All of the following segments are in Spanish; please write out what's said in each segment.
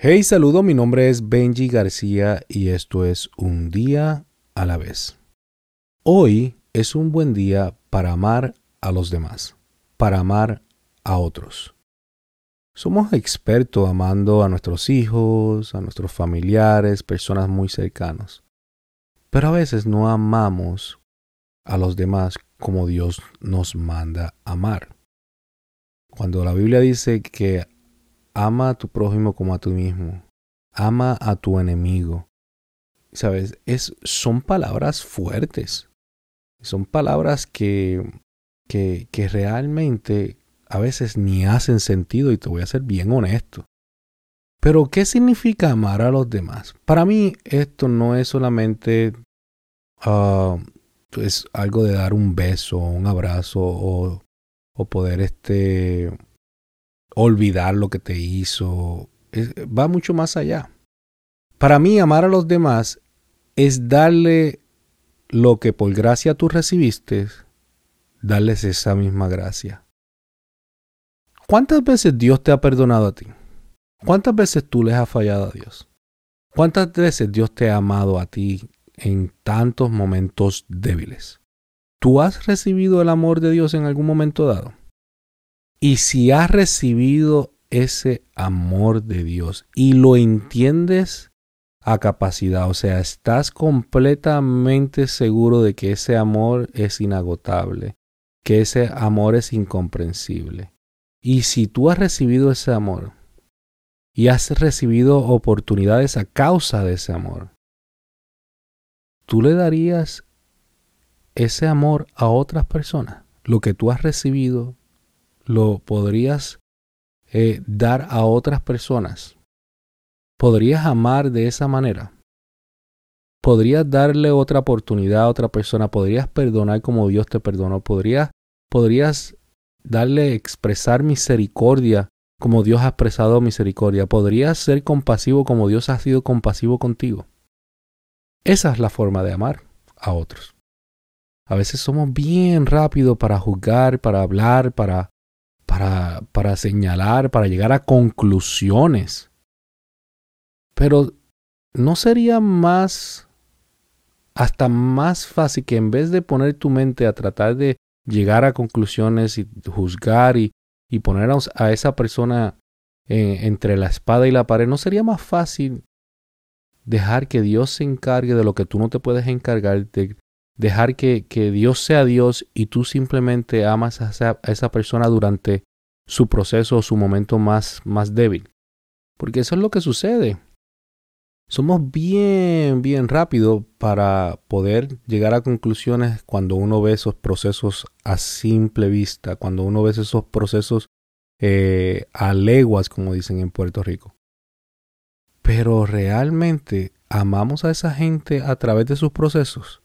Hey, saludo, mi nombre es Benji García y esto es Un día a la vez. Hoy es un buen día para amar a los demás, para amar a otros. Somos expertos amando a nuestros hijos, a nuestros familiares, personas muy cercanas. Pero a veces no amamos a los demás como Dios nos manda amar. Cuando la Biblia dice que ama a tu prójimo como a ti mismo, ama a tu enemigo, sabes, es, son palabras fuertes, son palabras que, que, que realmente a veces ni hacen sentido y te voy a ser bien honesto. Pero, ¿qué significa amar a los demás? Para mí esto no es solamente uh, es algo de dar un beso, un abrazo o poder este, olvidar lo que te hizo. va mucho más allá. Para mí, amar a los demás es darle lo que por gracia tú recibiste, darles esa misma gracia. ¿Cuántas veces Dios te ha perdonado a ti? ¿Cuántas veces tú les has fallado a Dios? ¿Cuántas veces Dios te ha amado a ti en tantos momentos débiles? ¿Tú has recibido el amor de Dios en algún momento dado? Y si has recibido ese amor de Dios y lo entiendes a capacidad, o sea, estás completamente seguro de que ese amor es inagotable, que ese amor es incomprensible, y si tú has recibido ese amor y has recibido oportunidades a causa de ese amor, tú le darías ese amor a otras personas. Lo que tú has recibido, lo podrías eh, dar a otras personas. ¿Podrías amar de esa manera? ¿Podrías darle otra oportunidad a otra persona? ¿Podrías perdonar como Dios te perdonó? ¿Podrías, podrías darle expresar misericordia como Dios ha expresado misericordia. ¿Podrías ser compasivo como Dios ha sido compasivo contigo? Esa es la forma de amar a otros. A veces somos bien rápidos para juzgar, para hablar, para, para, señalar, para llegar a conclusiones. Pero ¿no sería más, hasta más fácil que en vez de poner tu mente a tratar de llegar a conclusiones y juzgar y, y poner a, esa persona eh, entre la espada y la pared, ¿no sería más fácil dejar que Dios se encargue de lo que tú no te puedes encargar, de dejar que, que Dios sea Dios y tú simplemente amas a esa persona durante su proceso o su momento más, más débil? Porque eso es lo que sucede somos bien, bien rápido para poder llegar a conclusiones cuando uno ve esos procesos a simple vista, cuando uno ve esos procesos eh, a leguas, como dicen en Puerto Rico. Pero realmente amamos a esa gente a través de sus procesos,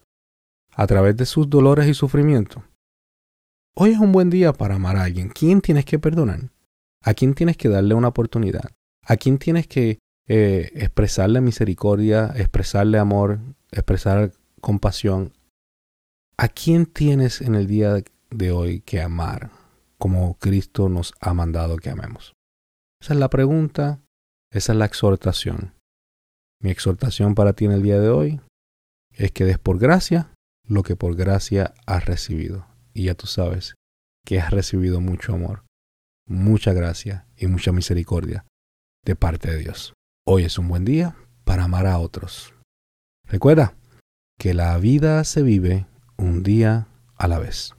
a través de sus dolores y sufrimientos. Hoy es un buen día para amar a alguien. ¿Quién tienes que perdonar? ¿A quién tienes que darle una oportunidad? ¿A quién tienes que eh, expresarle misericordia, expresarle amor, expresar compasión. ¿A quién tienes en el día de hoy que amar como Cristo nos ha mandado que amemos? Esa es la pregunta, esa es la exhortación. Mi exhortación para ti en el día de hoy es que des por gracia lo que por gracia has recibido. Y ya tú sabes que has recibido mucho amor, mucha gracia y mucha misericordia de parte de Dios. Hoy es un buen día para amar a otros. Recuerda que la vida se vive un día a la vez.